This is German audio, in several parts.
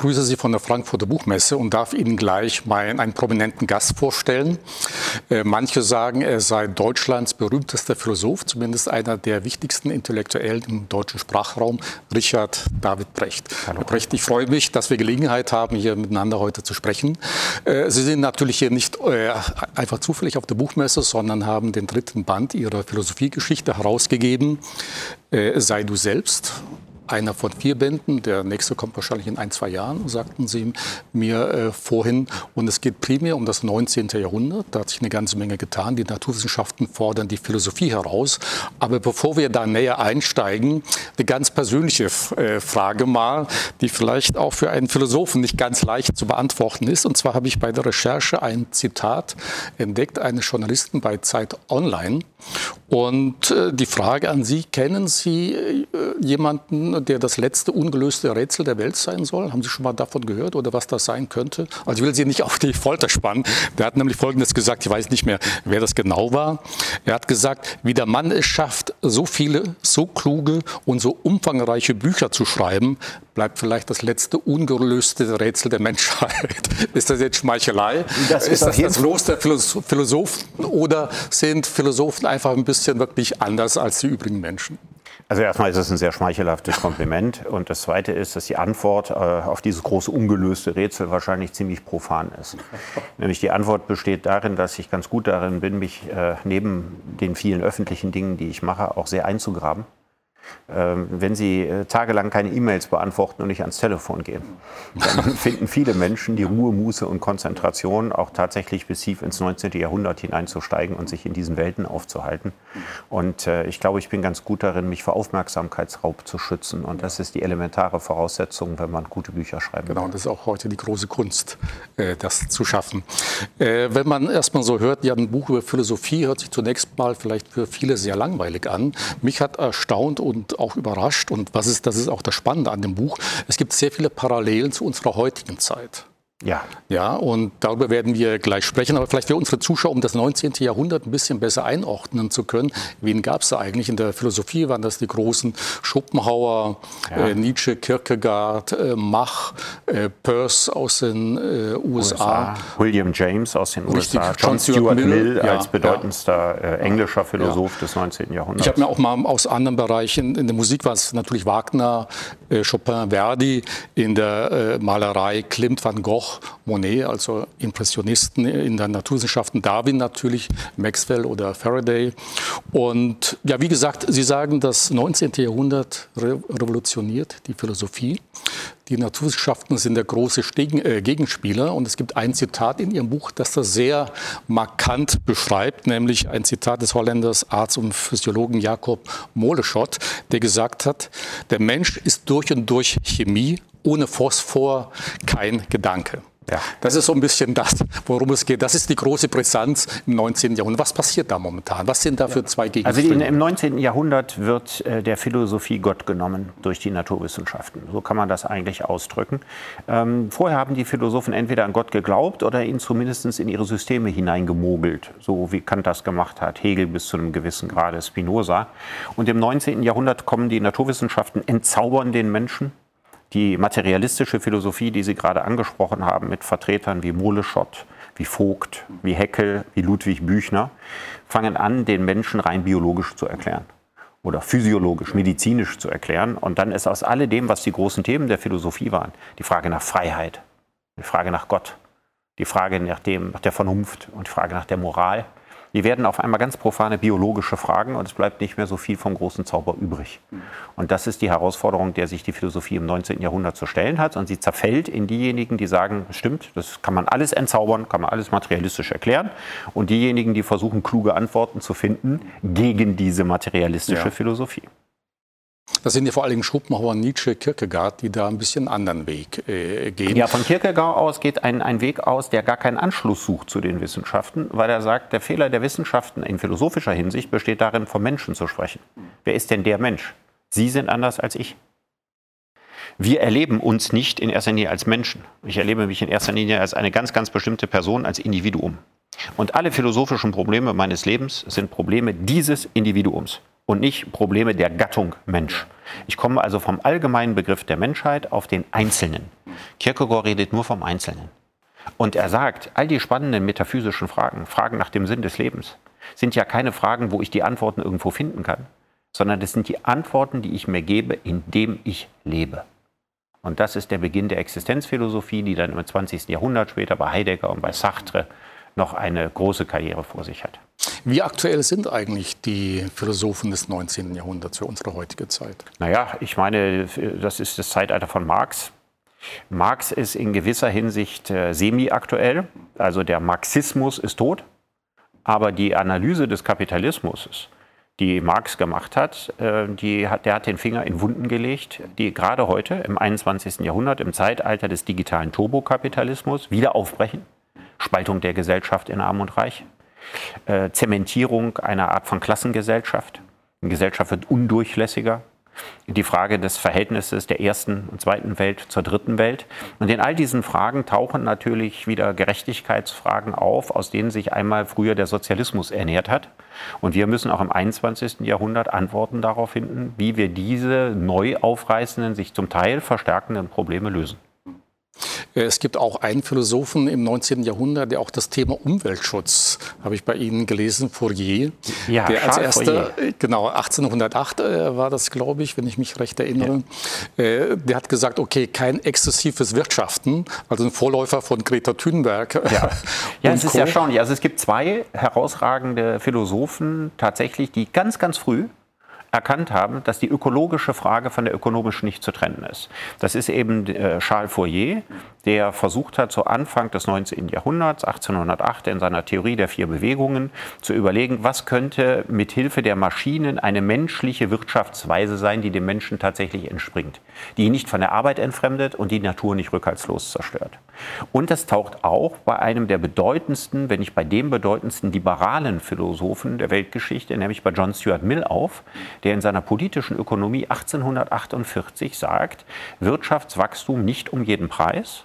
grüße Sie von der Frankfurter Buchmesse und darf Ihnen gleich meinen, einen prominenten Gast vorstellen. Äh, manche sagen, er sei Deutschlands berühmtester Philosoph, zumindest einer der wichtigsten Intellektuellen im deutschen Sprachraum, Richard David Brecht. Hallo. Herr Brecht, ich freue mich, dass wir Gelegenheit haben, hier miteinander heute zu sprechen. Äh, Sie sind natürlich hier nicht äh, einfach zufällig auf der Buchmesse, sondern haben den dritten Band Ihrer Philosophiegeschichte herausgegeben. Sei du selbst einer von vier Bänden. Der nächste kommt wahrscheinlich in ein, zwei Jahren, sagten Sie mir äh, vorhin. Und es geht primär um das 19. Jahrhundert. Da hat sich eine ganze Menge getan. Die Naturwissenschaften fordern die Philosophie heraus. Aber bevor wir da näher einsteigen, eine ganz persönliche äh, Frage mal, die vielleicht auch für einen Philosophen nicht ganz leicht zu beantworten ist. Und zwar habe ich bei der Recherche ein Zitat entdeckt eines Journalisten bei Zeit Online. Und äh, die Frage an Sie, kennen Sie äh, jemanden, der das letzte ungelöste Rätsel der Welt sein soll. Haben Sie schon mal davon gehört oder was das sein könnte? Also ich will Sie nicht auf die Folter spannen. Der hat nämlich Folgendes gesagt, ich weiß nicht mehr, wer das genau war. Er hat gesagt, wie der Mann es schafft, so viele, so kluge und so umfangreiche Bücher zu schreiben, bleibt vielleicht das letzte ungelöste Rätsel der Menschheit. ist das jetzt Schmeichelei? Das ist, ist das das Los der Philosophen oder sind Philosophen einfach ein bisschen wirklich anders als die übrigen Menschen? Also erstmal ist es ein sehr schmeichelhaftes Kompliment. Und das Zweite ist, dass die Antwort äh, auf dieses große ungelöste Rätsel wahrscheinlich ziemlich profan ist. Nämlich die Antwort besteht darin, dass ich ganz gut darin bin, mich äh, neben den vielen öffentlichen Dingen, die ich mache, auch sehr einzugraben. Ähm, wenn Sie äh, tagelang keine E-Mails beantworten und nicht ans Telefon gehen, dann finden viele Menschen die Ruhe, Muße und Konzentration, auch tatsächlich bis tief ins 19. Jahrhundert hineinzusteigen und sich in diesen Welten aufzuhalten. Und äh, ich glaube, ich bin ganz gut darin, mich vor Aufmerksamkeitsraub zu schützen. Und das ist die elementare Voraussetzung, wenn man gute Bücher schreibt. Genau, und das ist auch heute die große Kunst, äh, das zu schaffen. Wenn man erstmal so hört, ja, ein Buch über Philosophie hört sich zunächst mal vielleicht für viele sehr langweilig an. Mich hat erstaunt und und auch überrascht. Und was ist, das ist auch das Spannende an dem Buch. Es gibt sehr viele Parallelen zu unserer heutigen Zeit. Ja. Ja, und darüber werden wir gleich sprechen. Aber vielleicht für unsere Zuschauer, um das 19. Jahrhundert ein bisschen besser einordnen zu können. Wen gab es da eigentlich? In der Philosophie waren das die großen Schopenhauer, ja. äh, Nietzsche, Kierkegaard, äh, Mach, äh, Peirce aus den äh, USA. USA. William James aus den Richtig. USA. John, John Stuart Mill, Mill ja, als bedeutendster ja. Äh, englischer Philosoph des 19. Jahrhunderts. Ich habe mir auch mal aus anderen Bereichen, in der Musik war es natürlich Wagner, äh, Chopin, Verdi, in der Malerei Klimt, Van Gogh, Monet, also Impressionisten in den Naturwissenschaften, Darwin natürlich, Maxwell oder Faraday. Und ja, wie gesagt, Sie sagen, das 19. Jahrhundert revolutioniert die Philosophie. Die Naturwissenschaften sind der große äh, Gegenspieler. Und es gibt ein Zitat in Ihrem Buch, das das sehr markant beschreibt, nämlich ein Zitat des Holländers Arzt und Physiologen Jakob Moleschott, der gesagt hat, der Mensch ist durch und durch Chemie ohne Phosphor kein Gedanke. Ja. Das ist so ein bisschen das, worum es geht. Das ist die große Brisanz im 19. Jahrhundert. Was passiert da momentan? Was sind da für zwei Gegenstände? Also im 19. Jahrhundert wird äh, der Philosophie Gott genommen durch die Naturwissenschaften. So kann man das eigentlich ausdrücken. Ähm, vorher haben die Philosophen entweder an Gott geglaubt oder ihn zumindest in ihre Systeme hineingemogelt, so wie Kant das gemacht hat, Hegel bis zu einem gewissen Grade, Spinoza. Und im 19. Jahrhundert kommen die Naturwissenschaften, entzaubern den Menschen die materialistische Philosophie, die Sie gerade angesprochen haben, mit Vertretern wie Moleschott, wie Vogt, wie Heckel, wie Ludwig Büchner, fangen an, den Menschen rein biologisch zu erklären oder physiologisch, medizinisch zu erklären. Und dann ist aus alledem, was die großen Themen der Philosophie waren, die Frage nach Freiheit, die Frage nach Gott, die Frage nach, dem, nach der Vernunft und die Frage nach der Moral, die werden auf einmal ganz profane biologische Fragen und es bleibt nicht mehr so viel vom großen Zauber übrig. Und das ist die Herausforderung, der sich die Philosophie im 19. Jahrhundert zu stellen hat. Und sie zerfällt in diejenigen, die sagen, stimmt, das kann man alles entzaubern, kann man alles materialistisch erklären. Und diejenigen, die versuchen, kluge Antworten zu finden gegen diese materialistische ja. Philosophie. Das sind ja vor Dingen Schopenhauer, Nietzsche, Kierkegaard, die da ein bisschen einen anderen Weg äh, gehen. Ja, von Kierkegaard aus geht ein, ein Weg aus, der gar keinen Anschluss sucht zu den Wissenschaften, weil er sagt, der Fehler der Wissenschaften in philosophischer Hinsicht besteht darin, vom Menschen zu sprechen. Wer ist denn der Mensch? Sie sind anders als ich. Wir erleben uns nicht in erster Linie als Menschen. Ich erlebe mich in erster Linie als eine ganz, ganz bestimmte Person, als Individuum. Und alle philosophischen Probleme meines Lebens sind Probleme dieses Individuums und nicht Probleme der Gattung Mensch. Ich komme also vom allgemeinen Begriff der Menschheit auf den Einzelnen. Kierkegaard redet nur vom Einzelnen. Und er sagt, all die spannenden metaphysischen Fragen, Fragen nach dem Sinn des Lebens, sind ja keine Fragen, wo ich die Antworten irgendwo finden kann, sondern das sind die Antworten, die ich mir gebe, indem ich lebe. Und das ist der Beginn der Existenzphilosophie, die dann im 20. Jahrhundert später bei Heidegger und bei Sartre noch eine große Karriere vor sich hat. Wie aktuell sind eigentlich die Philosophen des 19. Jahrhunderts für unsere heutige Zeit? Naja, ich meine, das ist das Zeitalter von Marx. Marx ist in gewisser Hinsicht äh, semi-aktuell. Also der Marxismus ist tot, aber die Analyse des Kapitalismus, die Marx gemacht hat, äh, die hat, der hat den Finger in Wunden gelegt, die gerade heute im 21. Jahrhundert, im Zeitalter des digitalen Turbokapitalismus wieder aufbrechen. Spaltung der Gesellschaft in Arm und Reich, äh, Zementierung einer Art von Klassengesellschaft. Die Gesellschaft wird undurchlässiger, die Frage des Verhältnisses der ersten und zweiten Welt zur dritten Welt. Und in all diesen Fragen tauchen natürlich wieder Gerechtigkeitsfragen auf, aus denen sich einmal früher der Sozialismus ernährt hat. Und wir müssen auch im 21. Jahrhundert Antworten darauf finden, wie wir diese neu aufreißenden, sich zum Teil verstärkenden Probleme lösen. Äh, es gibt auch einen Philosophen im 19. Jahrhundert, der auch das Thema Umweltschutz, habe ich bei Ihnen gelesen, Fourier. Ja, der als erster, Fourier. Äh, genau, 1808 äh, war das, glaube ich, wenn ich mich recht erinnere. Ja. Der hat gesagt, okay, kein exzessives Wirtschaften, also ein Vorläufer von Greta Thunberg. Ja, ja es ist erstaunlich. Also es gibt zwei herausragende Philosophen tatsächlich, die ganz, ganz früh erkannt haben, dass die ökologische Frage von der ökonomischen nicht zu trennen ist. Das ist eben äh, Charles Fourier, der versucht hat, zu Anfang des 19. Jahrhunderts, 1808, in seiner Theorie der vier Bewegungen, zu überlegen, was könnte mit Hilfe der Maschinen eine menschliche Wirtschaftsweise sein, die dem Menschen tatsächlich entspringt, die ihn nicht von der Arbeit entfremdet und die Natur nicht rückhaltslos zerstört. Und das taucht auch bei einem der bedeutendsten, wenn nicht bei dem bedeutendsten liberalen Philosophen der Weltgeschichte, nämlich bei John Stuart Mill auf, der in seiner politischen Ökonomie 1848 sagt, Wirtschaftswachstum nicht um jeden Preis.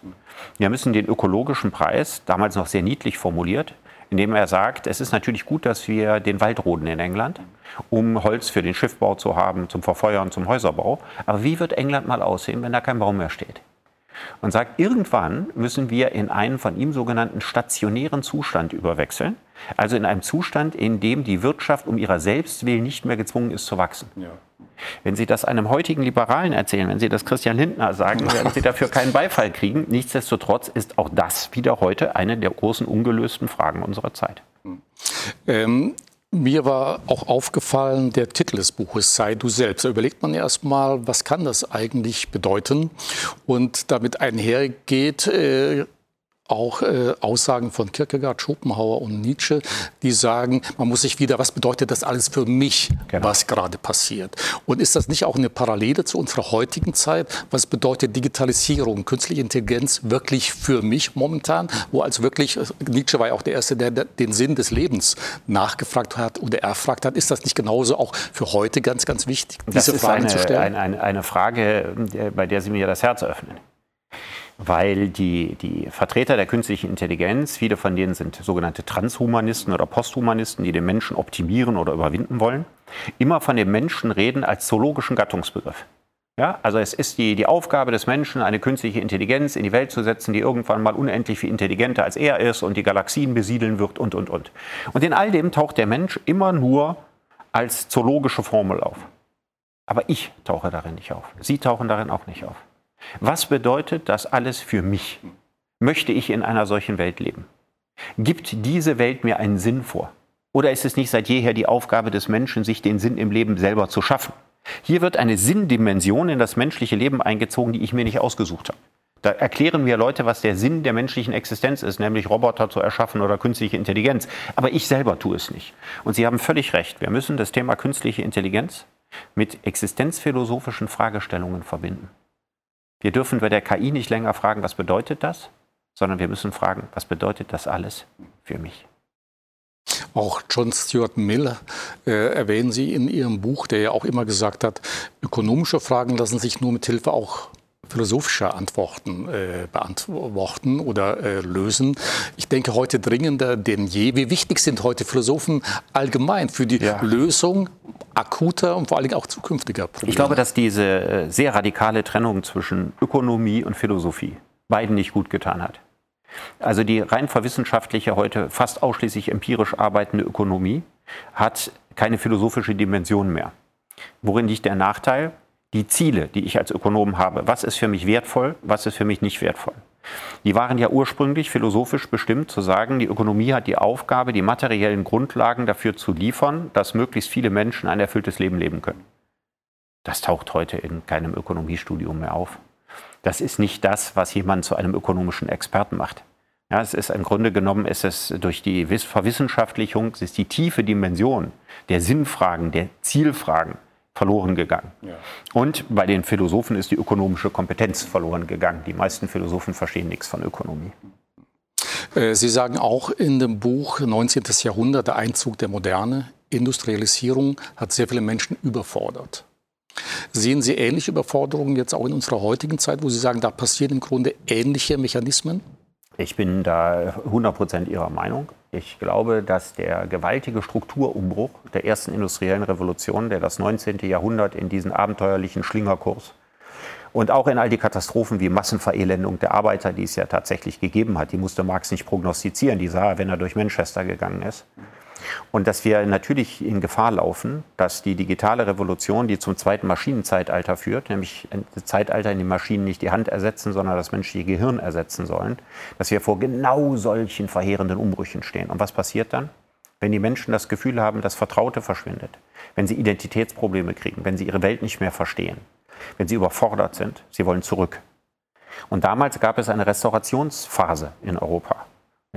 Wir müssen den ökologischen Preis, damals noch sehr niedlich formuliert, indem er sagt, es ist natürlich gut, dass wir den Wald roden in England, um Holz für den Schiffbau zu haben, zum Verfeuern, zum Häuserbau. Aber wie wird England mal aussehen, wenn da kein Baum mehr steht? Und sagt, irgendwann müssen wir in einen von ihm sogenannten stationären Zustand überwechseln, also in einem Zustand, in dem die Wirtschaft um ihrer selbst willen nicht mehr gezwungen ist zu wachsen. Ja. Wenn Sie das einem heutigen Liberalen erzählen, wenn Sie das Christian Lindner sagen, werden Sie dafür keinen Beifall kriegen. Nichtsdestotrotz ist auch das wieder heute eine der großen ungelösten Fragen unserer Zeit. Ähm, mir war auch aufgefallen, der Titel des Buches sei du selbst. Da überlegt man erstmal, was kann das eigentlich bedeuten? Und damit einhergeht, äh, auch äh, Aussagen von Kierkegaard, Schopenhauer und Nietzsche, die sagen, man muss sich wieder, was bedeutet das alles für mich, genau. was gerade passiert? Und ist das nicht auch eine Parallele zu unserer heutigen Zeit? Was bedeutet Digitalisierung, künstliche Intelligenz wirklich für mich momentan? Wo also wirklich, Nietzsche war ja auch der Erste, der den Sinn des Lebens nachgefragt hat oder erfragt hat. Ist das nicht genauso auch für heute ganz, ganz wichtig, diese Frage zu stellen? Eine, eine Frage, bei der Sie mir das Herz öffnen weil die, die Vertreter der künstlichen Intelligenz, viele von denen sind sogenannte Transhumanisten oder Posthumanisten, die den Menschen optimieren oder überwinden wollen, immer von dem Menschen reden als zoologischen Gattungsbegriff. Ja, also es ist die, die Aufgabe des Menschen, eine künstliche Intelligenz in die Welt zu setzen, die irgendwann mal unendlich viel intelligenter als er ist und die Galaxien besiedeln wird und, und, und. Und in all dem taucht der Mensch immer nur als zoologische Formel auf. Aber ich tauche darin nicht auf. Sie tauchen darin auch nicht auf. Was bedeutet das alles für mich? Möchte ich in einer solchen Welt leben? Gibt diese Welt mir einen Sinn vor? Oder ist es nicht seit jeher die Aufgabe des Menschen, sich den Sinn im Leben selber zu schaffen? Hier wird eine Sinndimension in das menschliche Leben eingezogen, die ich mir nicht ausgesucht habe. Da erklären mir Leute, was der Sinn der menschlichen Existenz ist, nämlich Roboter zu erschaffen oder künstliche Intelligenz. Aber ich selber tue es nicht. Und Sie haben völlig recht. Wir müssen das Thema künstliche Intelligenz mit existenzphilosophischen Fragestellungen verbinden. Wir dürfen bei der KI nicht länger fragen, was bedeutet das, sondern wir müssen fragen, was bedeutet das alles für mich? Auch John Stuart Mill äh, erwähnen Sie in Ihrem Buch, der ja auch immer gesagt hat, ökonomische Fragen lassen sich nur mit Hilfe auch philosophischer Antworten äh, beantworten oder äh, lösen. Ich denke heute dringender denn je. Wie wichtig sind heute Philosophen allgemein für die ja. Lösung akuter und vor allen Dingen auch zukünftiger Probleme. Ich glaube, dass diese äh, sehr radikale Trennung zwischen Ökonomie und Philosophie beiden nicht gut getan hat. Also die rein verwissenschaftliche, heute fast ausschließlich empirisch arbeitende Ökonomie hat keine philosophische Dimension mehr. Worin liegt der Nachteil? Die Ziele, die ich als Ökonom habe. Was ist für mich wertvoll, was ist für mich nicht wertvoll? Die waren ja ursprünglich philosophisch bestimmt zu sagen, die Ökonomie hat die Aufgabe, die materiellen Grundlagen dafür zu liefern, dass möglichst viele Menschen ein erfülltes Leben leben können. Das taucht heute in keinem Ökonomiestudium mehr auf. Das ist nicht das, was jemand zu einem ökonomischen Experten macht. Ja, es ist im Grunde genommen, ist es durch die Verwissenschaftlichung, es ist die tiefe Dimension der Sinnfragen, der Zielfragen, verloren gegangen. Ja. Und bei den Philosophen ist die ökonomische Kompetenz verloren gegangen. Die meisten Philosophen verstehen nichts von Ökonomie. Äh, Sie sagen auch in dem Buch 19. Jahrhundert, der Einzug der Moderne, Industrialisierung hat sehr viele Menschen überfordert. Sehen Sie ähnliche Überforderungen jetzt auch in unserer heutigen Zeit, wo Sie sagen, da passieren im Grunde ähnliche Mechanismen? Ich bin da 100% Ihrer Meinung. Ich glaube, dass der gewaltige Strukturumbruch der ersten industriellen Revolution, der das 19. Jahrhundert in diesen abenteuerlichen Schlingerkurs und auch in all die Katastrophen wie Massenverelendung der Arbeiter, die es ja tatsächlich gegeben hat, die musste Marx nicht prognostizieren, die sah er, wenn er durch Manchester gegangen ist. Und dass wir natürlich in Gefahr laufen, dass die digitale Revolution, die zum zweiten Maschinenzeitalter führt, nämlich ein Zeitalter, in dem Maschinen nicht die Hand ersetzen, sondern das menschliche Gehirn ersetzen sollen, dass wir vor genau solchen verheerenden Umbrüchen stehen. Und was passiert dann? Wenn die Menschen das Gefühl haben, das Vertraute verschwindet, wenn sie Identitätsprobleme kriegen, wenn sie ihre Welt nicht mehr verstehen, wenn sie überfordert sind, sie wollen zurück. Und damals gab es eine Restaurationsphase in Europa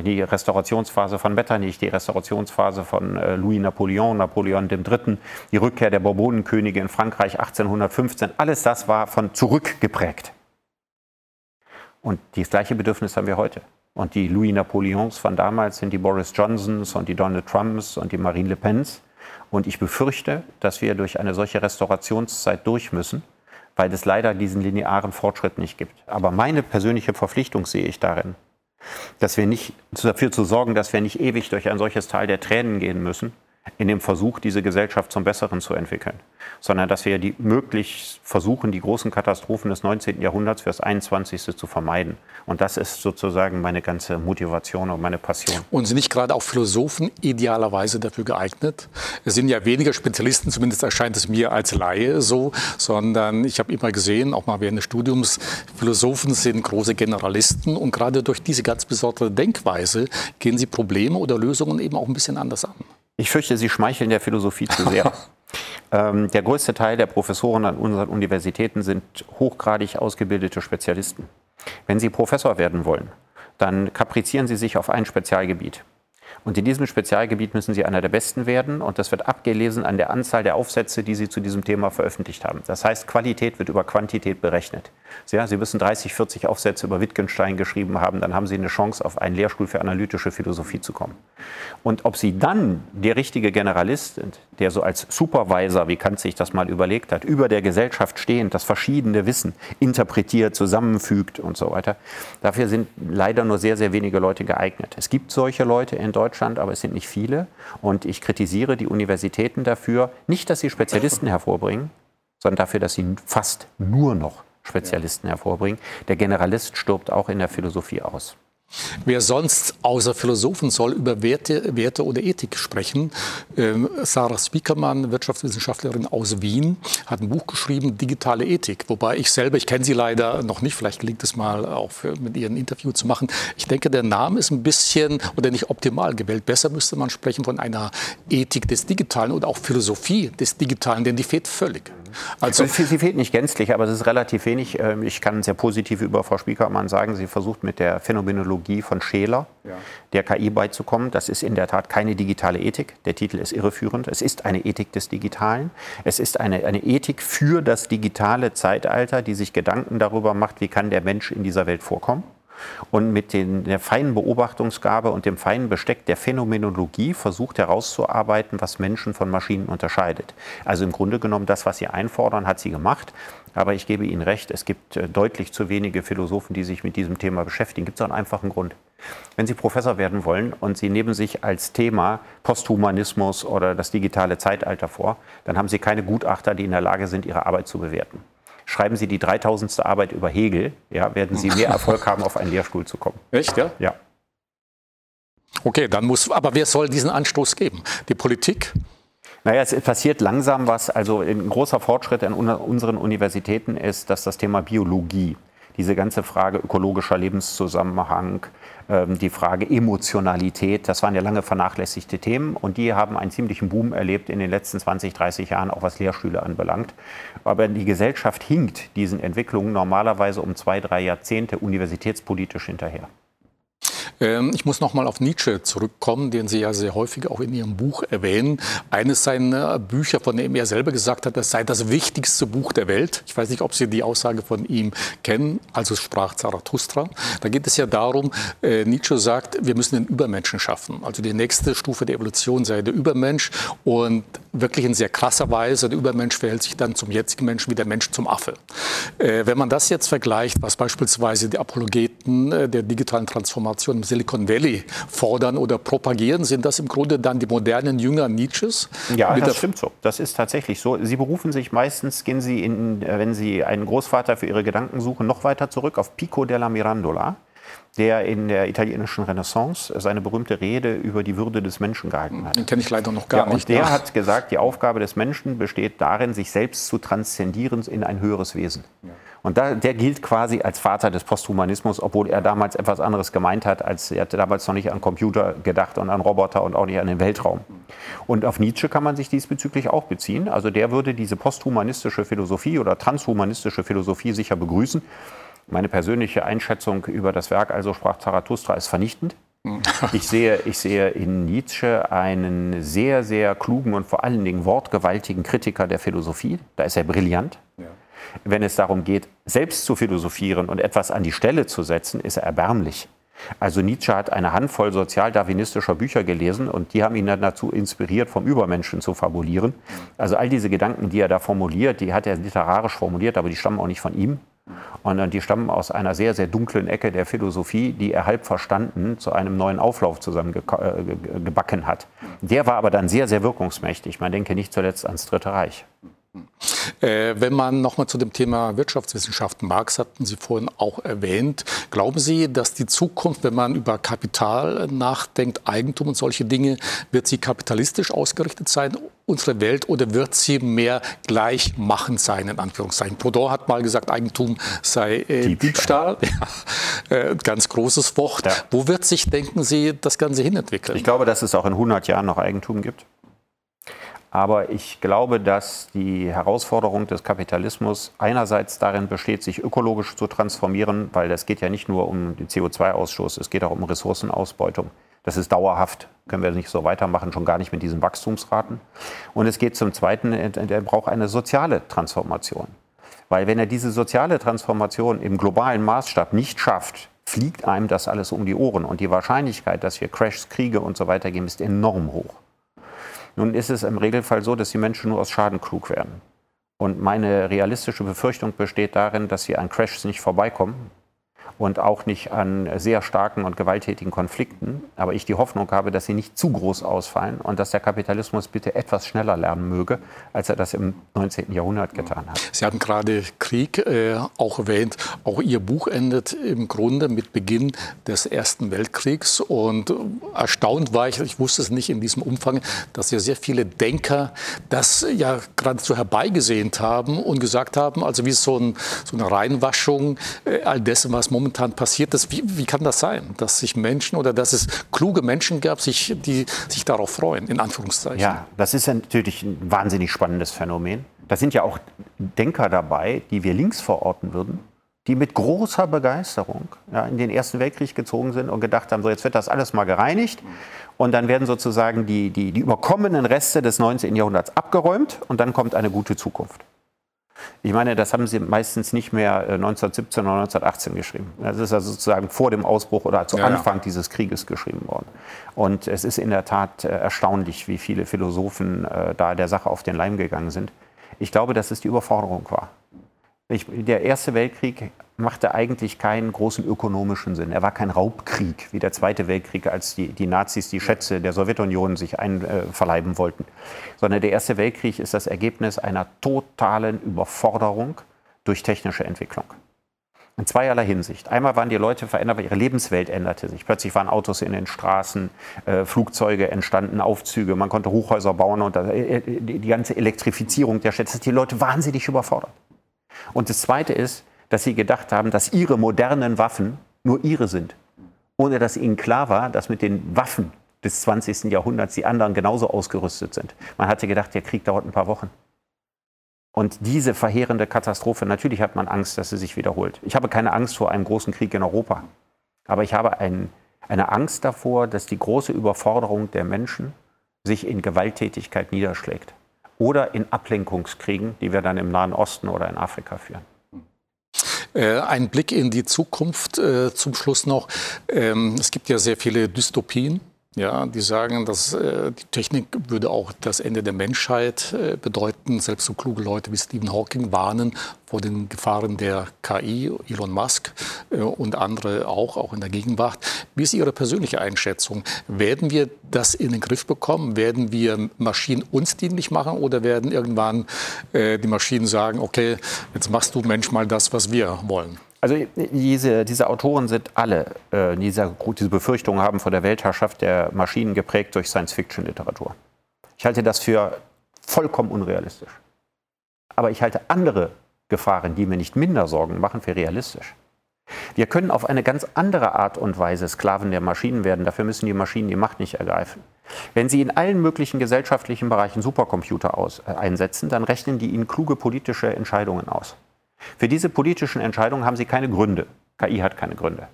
die Restaurationsphase von Metternich, die Restaurationsphase von äh, Louis Napoleon, Napoleon III., die Rückkehr der Bourbonenkönige in Frankreich 1815, alles das war von zurück geprägt. Und das gleiche Bedürfnis haben wir heute. Und die Louis Napoleons von damals sind die Boris Johnsons und die Donald Trumps und die Marine Le Pens. Und ich befürchte, dass wir durch eine solche Restaurationszeit durch müssen, weil es leider diesen linearen Fortschritt nicht gibt. Aber meine persönliche Verpflichtung sehe ich darin, dass wir nicht dafür zu sorgen, dass wir nicht ewig durch ein solches Tal der Tränen gehen müssen, in dem Versuch, diese Gesellschaft zum Besseren zu entwickeln, sondern dass wir die möglichst versuchen, die großen Katastrophen des 19. Jahrhunderts für das 21. zu vermeiden. Und das ist sozusagen meine ganze Motivation und meine Passion. Und sind nicht gerade auch Philosophen idealerweise dafür geeignet? Es sind ja weniger Spezialisten, zumindest erscheint es mir als Laie so, sondern ich habe immer gesehen, auch mal während des Studiums, Philosophen sind große Generalisten und gerade durch diese ganz besondere Denkweise gehen sie Probleme oder Lösungen eben auch ein bisschen anders an. Ich fürchte, Sie schmeicheln der Philosophie zu sehr. ähm, der größte Teil der Professoren an unseren Universitäten sind hochgradig ausgebildete Spezialisten. Wenn Sie Professor werden wollen, dann kaprizieren Sie sich auf ein Spezialgebiet. Und in diesem Spezialgebiet müssen Sie einer der Besten werden und das wird abgelesen an der Anzahl der Aufsätze, die Sie zu diesem Thema veröffentlicht haben. Das heißt, Qualität wird über Quantität berechnet. Ja, Sie müssen 30, 40 Aufsätze über Wittgenstein geschrieben haben, dann haben Sie eine Chance, auf einen Lehrstuhl für analytische Philosophie zu kommen. Und ob Sie dann der richtige Generalist sind, der so als Supervisor, wie Kant sich das mal überlegt hat, über der Gesellschaft stehend das verschiedene Wissen interpretiert, zusammenfügt und so weiter, dafür sind leider nur sehr, sehr wenige Leute geeignet. Es gibt solche Leute in Deutschland, aber es sind nicht viele. Und ich kritisiere die Universitäten dafür, nicht, dass sie Spezialisten hervorbringen, sondern dafür, dass sie fast nur noch Spezialisten hervorbringen. Der Generalist stirbt auch in der Philosophie aus. Wer sonst außer Philosophen soll über Werte, Werte oder Ethik sprechen? Ähm, Sarah Spiekermann, Wirtschaftswissenschaftlerin aus Wien, hat ein Buch geschrieben, Digitale Ethik. Wobei ich selber, ich kenne sie leider noch nicht, vielleicht gelingt es mal auch für, mit ihr ein Interview zu machen. Ich denke, der Name ist ein bisschen oder nicht optimal gewählt. Besser müsste man sprechen von einer Ethik des Digitalen oder auch Philosophie des Digitalen, denn die fehlt völlig. Also, sie fehlt nicht gänzlich, aber es ist relativ wenig. Ähm, ich kann sehr positiv über Frau Spiekermann sagen, sie versucht mit der Phänomenologie von Scheler ja. der KI beizukommen. Das ist in der Tat keine digitale Ethik. Der Titel ist irreführend. Es ist eine Ethik des Digitalen. Es ist eine, eine Ethik für das digitale Zeitalter, die sich Gedanken darüber macht, wie kann der Mensch in dieser Welt vorkommen. Und mit den, der feinen Beobachtungsgabe und dem feinen Besteck der Phänomenologie versucht herauszuarbeiten, was Menschen von Maschinen unterscheidet. Also im Grunde genommen das, was Sie einfordern, hat sie gemacht. Aber ich gebe Ihnen recht, es gibt äh, deutlich zu wenige Philosophen, die sich mit diesem Thema beschäftigen. Gibt es einen einfachen Grund. Wenn Sie Professor werden wollen und Sie nehmen sich als Thema Posthumanismus oder das digitale Zeitalter vor, dann haben Sie keine Gutachter, die in der Lage sind, Ihre Arbeit zu bewerten. Schreiben Sie die 3000. Arbeit über Hegel, ja, werden Sie mehr Erfolg haben, auf einen Lehrstuhl zu kommen. Echt, ja? Ja. Okay, dann muss, aber wer soll diesen Anstoß geben? Die Politik? Naja, es passiert langsam was. Also ein großer Fortschritt an unseren Universitäten ist, dass das Thema Biologie, diese ganze Frage ökologischer Lebenszusammenhang, ähm, die Frage Emotionalität, das waren ja lange vernachlässigte Themen und die haben einen ziemlichen Boom erlebt in den letzten 20, 30 Jahren, auch was Lehrstühle anbelangt. Aber die Gesellschaft hinkt diesen Entwicklungen normalerweise um zwei, drei Jahrzehnte universitätspolitisch hinterher. Ähm, ich muss noch mal auf Nietzsche zurückkommen, den Sie ja sehr häufig auch in Ihrem Buch erwähnen. Eines seiner Bücher, von dem er selber gesagt hat, das sei das wichtigste Buch der Welt. Ich weiß nicht, ob Sie die Aussage von ihm kennen, also sprach Zarathustra. Da geht es ja darum, äh, Nietzsche sagt, wir müssen den Übermenschen schaffen. Also die nächste Stufe der Evolution sei der Übermensch und wirklich in sehr krasser Weise, der Übermensch verhält sich dann zum jetzigen Menschen wie der Mensch zum Affe. Äh, wenn man das jetzt vergleicht, was beispielsweise die Apologeten äh, der digitalen Transformation im Silicon Valley fordern oder propagieren, sind das im Grunde dann die modernen Jünger Nietzsches? Ja, das stimmt so. Das ist tatsächlich so. Sie berufen sich meistens, gehen Sie, in, äh, wenn Sie einen Großvater für Ihre Gedanken suchen, noch weiter zurück auf Pico della Mirandola der in der italienischen Renaissance seine berühmte Rede über die Würde des Menschen gehalten hat. Den kenne ich leider noch gar ja, und nicht. Der ja. hat gesagt, die Aufgabe des Menschen besteht darin, sich selbst zu transzendieren in ein höheres Wesen. Ja. Und da, der gilt quasi als Vater des Posthumanismus, obwohl er damals etwas anderes gemeint hat, als er hatte damals noch nicht an Computer gedacht und an Roboter und auch nicht an den Weltraum. Und auf Nietzsche kann man sich diesbezüglich auch beziehen. Also der würde diese posthumanistische Philosophie oder transhumanistische Philosophie sicher begrüßen. Meine persönliche Einschätzung über das Werk, also sprach Zarathustra, ist vernichtend. Ich sehe, ich sehe in Nietzsche einen sehr, sehr klugen und vor allen Dingen wortgewaltigen Kritiker der Philosophie. Da ist er brillant. Ja. Wenn es darum geht, selbst zu philosophieren und etwas an die Stelle zu setzen, ist er erbärmlich. Also Nietzsche hat eine Handvoll sozialdarwinistischer Bücher gelesen und die haben ihn dann dazu inspiriert, vom Übermenschen zu fabulieren. Also all diese Gedanken, die er da formuliert, die hat er literarisch formuliert, aber die stammen auch nicht von ihm. Und die stammen aus einer sehr, sehr dunklen Ecke der Philosophie, die er halb verstanden zu einem neuen Auflauf zusammengebacken hat. Der war aber dann sehr, sehr wirkungsmächtig. Man denke nicht zuletzt ans Dritte Reich. Äh, wenn man nochmal zu dem Thema Wirtschaftswissenschaften, Marx hatten Sie vorhin auch erwähnt, glauben Sie, dass die Zukunft, wenn man über Kapital nachdenkt, Eigentum und solche Dinge, wird sie kapitalistisch ausgerichtet sein, unsere Welt, oder wird sie mehr gleichmachend sein, in Anführungszeichen? Proudhon hat mal gesagt, Eigentum sei äh, Diebstahl. Diebstahl. Ja, äh, ganz großes Wort. Ja. Wo wird sich, denken Sie, das Ganze hinentwickeln? Ich glaube, dass es auch in 100 Jahren noch Eigentum gibt. Aber ich glaube, dass die Herausforderung des Kapitalismus einerseits darin besteht, sich ökologisch zu transformieren, weil es geht ja nicht nur um den CO2-Ausstoß, es geht auch um Ressourcenausbeutung. Das ist dauerhaft, können wir nicht so weitermachen, schon gar nicht mit diesen Wachstumsraten. Und es geht zum Zweiten, er braucht eine soziale Transformation. Weil wenn er diese soziale Transformation im globalen Maßstab nicht schafft, fliegt einem das alles um die Ohren. Und die Wahrscheinlichkeit, dass wir Crashs, Kriege und so weiter geben, ist enorm hoch. Nun ist es im Regelfall so, dass die Menschen nur aus Schaden klug werden. Und meine realistische Befürchtung besteht darin, dass sie an Crashs nicht vorbeikommen, und auch nicht an sehr starken und gewalttätigen Konflikten. Aber ich die Hoffnung habe, dass sie nicht zu groß ausfallen und dass der Kapitalismus bitte etwas schneller lernen möge, als er das im 19. Jahrhundert getan hat. Sie haben gerade Krieg äh, auch erwähnt. Auch Ihr Buch endet im Grunde mit Beginn des Ersten Weltkriegs. Und erstaunt war ich, ich wusste es nicht in diesem Umfang, dass ja sehr viele Denker das ja geradezu herbeigesehnt haben und gesagt haben, also wie so, ein, so eine Reinwaschung äh, all dessen, was momentan momentan passiert ist. Wie, wie kann das sein, dass sich Menschen oder dass es kluge Menschen gab, sich, die sich darauf freuen, in Anführungszeichen? Ja, das ist natürlich ein wahnsinnig spannendes Phänomen. Da sind ja auch Denker dabei, die wir links verorten würden, die mit großer Begeisterung ja, in den Ersten Weltkrieg gezogen sind und gedacht haben, so jetzt wird das alles mal gereinigt und dann werden sozusagen die, die, die überkommenen Reste des 19. Jahrhunderts abgeräumt und dann kommt eine gute Zukunft. Ich meine, das haben sie meistens nicht mehr 1917 äh, oder 1918 geschrieben. Das ist also sozusagen vor dem Ausbruch oder zu ja, Anfang ja. dieses Krieges geschrieben worden. Und es ist in der Tat äh, erstaunlich, wie viele Philosophen äh, da der Sache auf den Leim gegangen sind. Ich glaube, dass es die Überforderung war. Der Erste Weltkrieg machte eigentlich keinen großen ökonomischen Sinn. Er war kein Raubkrieg wie der Zweite Weltkrieg, als die, die Nazis die Schätze der Sowjetunion sich einverleiben äh, wollten. Sondern der Erste Weltkrieg ist das Ergebnis einer totalen Überforderung durch technische Entwicklung. In zweierlei Hinsicht. Einmal waren die Leute verändert, weil ihre Lebenswelt änderte sich. Plötzlich waren Autos in den Straßen, äh, Flugzeuge entstanden, Aufzüge, man konnte Hochhäuser bauen und äh, äh die ganze Elektrifizierung der Städte, die Leute wahnsinnig überfordert. Und das Zweite ist, dass sie gedacht haben, dass ihre modernen Waffen nur ihre sind. Ohne dass ihnen klar war, dass mit den Waffen des 20. Jahrhunderts die anderen genauso ausgerüstet sind. Man hatte gedacht, der Krieg dauert ein paar Wochen. Und diese verheerende Katastrophe, natürlich hat man Angst, dass sie sich wiederholt. Ich habe keine Angst vor einem großen Krieg in Europa. Aber ich habe ein, eine Angst davor, dass die große Überforderung der Menschen sich in Gewalttätigkeit niederschlägt. Oder in Ablenkungskriegen, die wir dann im Nahen Osten oder in Afrika führen. Äh, ein Blick in die Zukunft äh, zum Schluss noch. Ähm, es gibt ja sehr viele Dystopien. Ja, die sagen, dass äh, die Technik würde auch das Ende der Menschheit äh, bedeuten. Selbst so kluge Leute wie Stephen Hawking warnen vor den Gefahren der KI, Elon Musk äh, und andere auch, auch in der Gegenwart. Wie ist Ihre persönliche Einschätzung? Werden wir das in den Griff bekommen? Werden wir Maschinen uns dienlich machen oder werden irgendwann äh, die Maschinen sagen, okay, jetzt machst du Mensch mal das, was wir wollen? Also diese, diese Autoren sind alle, äh, diese, diese Befürchtungen haben vor der Weltherrschaft der Maschinen geprägt durch Science-Fiction-Literatur. Ich halte das für vollkommen unrealistisch. Aber ich halte andere Gefahren, die mir nicht minder Sorgen machen, für realistisch. Wir können auf eine ganz andere Art und Weise Sklaven der Maschinen werden. Dafür müssen die Maschinen die Macht nicht ergreifen. Wenn Sie in allen möglichen gesellschaftlichen Bereichen Supercomputer aus, äh, einsetzen, dann rechnen die Ihnen kluge politische Entscheidungen aus. Für diese politischen Entscheidungen haben sie keine Gründe. KI hat keine Gründe.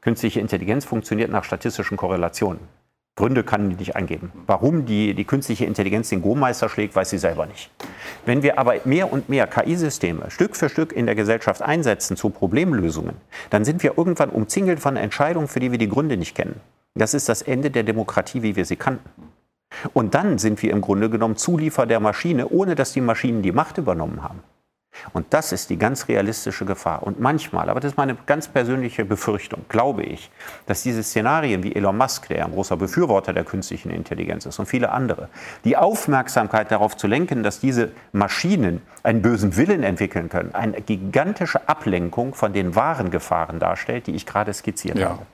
Künstliche Intelligenz funktioniert nach statistischen Korrelationen. Gründe kann die nicht angeben. Warum die, die künstliche Intelligenz den Go-Meister schlägt, weiß sie selber nicht. Wenn wir aber mehr und mehr KI-Systeme Stück für Stück in der Gesellschaft einsetzen zu Problemlösungen, dann sind wir irgendwann umzingelt von Entscheidungen, für die wir die Gründe nicht kennen. Das ist das Ende der Demokratie, wie wir sie kannten. Und dann sind wir im Grunde genommen Zuliefer der Maschine, ohne dass die Maschinen die Macht übernommen haben. Und das ist die ganz realistische Gefahr. Und manchmal, aber das ist meine ganz persönliche Befürchtung, glaube ich, dass diese Szenarien wie Elon Musk, der ein großer Befürworter der künstlichen Intelligenz ist, und viele andere, die Aufmerksamkeit darauf zu lenken, dass diese Maschinen einen bösen Willen entwickeln können, eine gigantische Ablenkung von den wahren Gefahren darstellt, die ich gerade skizziert ja. habe.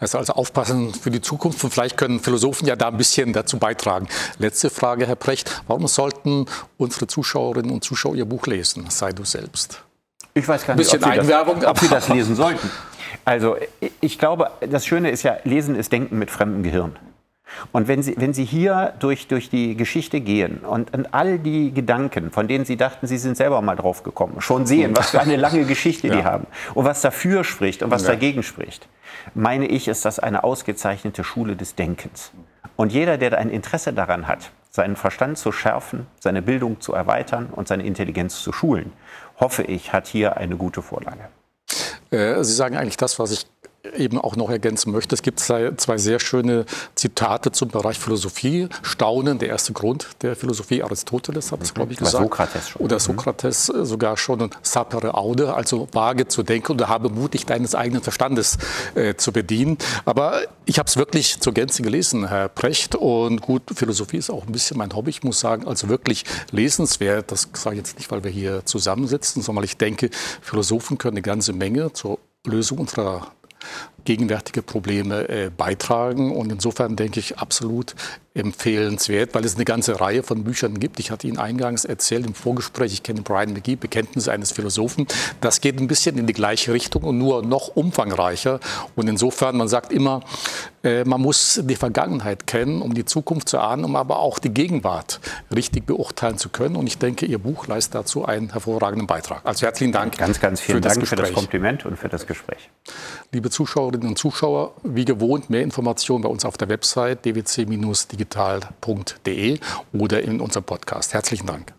Heißt also aufpassen für die Zukunft und vielleicht können Philosophen ja da ein bisschen dazu beitragen. Letzte Frage, Herr Precht. Warum sollten unsere Zuschauerinnen und Zuschauer Ihr Buch lesen? Sei du selbst. Ich weiß gar nicht, ob sie, das, ob sie das lesen sollten. Also ich glaube, das Schöne ist ja, Lesen ist Denken mit fremdem Gehirn. Und wenn Sie, wenn Sie hier durch, durch die Geschichte gehen und, und all die Gedanken, von denen Sie dachten, Sie sind selber mal drauf gekommen, schon sehen, was für eine lange Geschichte ja. die haben und was dafür spricht und was ja. dagegen spricht, meine ich, ist das eine ausgezeichnete Schule des Denkens. Und jeder, der ein Interesse daran hat, seinen Verstand zu schärfen, seine Bildung zu erweitern und seine Intelligenz zu schulen, hoffe ich, hat hier eine gute Vorlage. Äh, Sie sagen eigentlich das, was ich eben auch noch ergänzen möchte. Es gibt zwei, sehr schöne Zitate zum Bereich Philosophie. Staunen, der erste Grund der Philosophie, Aristoteles hat es, glaube ich, gesagt. Oder Sokrates schon. Oder mhm. Sokrates mhm. sogar schon. Und sapere aude, also vage zu denken oder habe Mut, dich deines eigenen Verstandes äh, zu bedienen. Aber ich habe es wirklich zur Gänze gelesen, Herr Precht. Und gut, Philosophie ist auch ein bisschen mein Hobby. Ich muss sagen, also wirklich lesenswert. Das sage ich jetzt nicht, weil wir hier zusammensitzen, sondern weil ich denke, Philosophen können eine ganze Menge zur Lösung unserer gegenwärtige Probleme äh, beitragen. Und insofern denke ich absolut empfehlenswert, weil es eine ganze Reihe von Büchern gibt. Ich hatte Ihnen eingangs erzählt im Vorgespräch, ich kenne Brian McGee, Bekenntnisse eines Philosophen. Das geht ein bisschen in die gleiche Richtung und nur noch umfangreicher. Und insofern, man sagt immer, äh, man muss die Vergangenheit kennen, um die Zukunft zu ahnen, um aber auch die Gegenwart richtig beurteilen zu können. Und ich denke, Ihr Buch leistet dazu einen hervorragenden Beitrag. Also herzlichen Dank. Ganz, ganz vielen für Dank das für das Kompliment und für das Gespräch. Liebe Zuschauerinnen und Zuschauer, wie gewohnt, mehr Informationen bei uns auf der Website dwc-digital.de oder in unserem Podcast. Herzlichen Dank.